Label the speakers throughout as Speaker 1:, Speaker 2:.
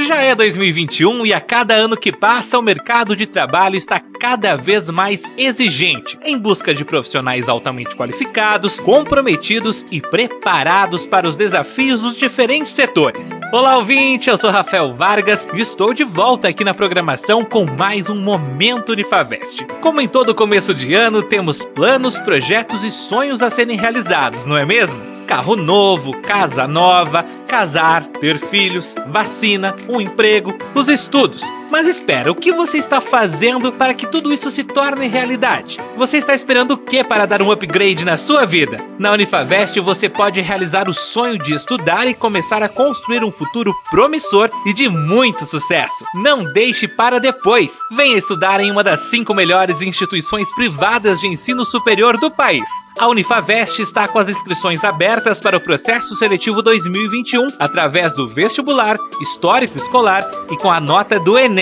Speaker 1: Já é 2021 e a cada ano que passa, o mercado de trabalho está cada vez mais exigente, em busca de profissionais altamente qualificados, comprometidos e preparados para os desafios dos diferentes setores. Olá, ouvinte, eu sou Rafael Vargas e estou de volta aqui na programação com mais um Momento Unifavest. Como em todo começo de ano, temos planos, projetos e sonhos a serem realizados, não é mesmo? Carro novo, casa nova, casar, ter filhos, vacina, um emprego, os estudos. Mas espera, o que você está fazendo para que tudo isso se torne realidade? Você está esperando o que para dar um upgrade na sua vida? Na Unifavest você pode realizar o sonho de estudar e começar a construir um futuro promissor e de muito sucesso. Não deixe para depois. Venha estudar em uma das cinco melhores instituições privadas de ensino superior do país. A Unifavest está com as inscrições abertas para o processo seletivo 2021 através do vestibular, histórico escolar e com a nota do Enem.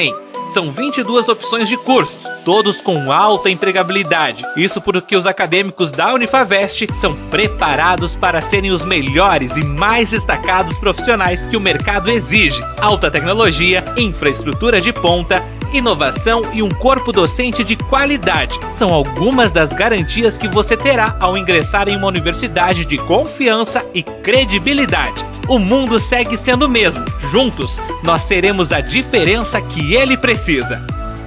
Speaker 1: São 22 opções de cursos, todos com alta empregabilidade. Isso porque os acadêmicos da Unifavest são preparados para serem os melhores e mais destacados profissionais que o mercado exige. Alta tecnologia, infraestrutura de ponta, inovação e um corpo docente de qualidade. São algumas das garantias que você terá ao ingressar em uma universidade de confiança e credibilidade. O mundo segue sendo o mesmo. Juntos, nós seremos a diferença que ele precisa.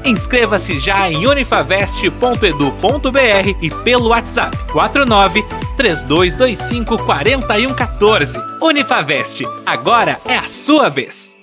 Speaker 1: Inscreva-se já em unifavest.edu.br e pelo WhatsApp 49 3225 4114. Unifavest, agora é a sua vez.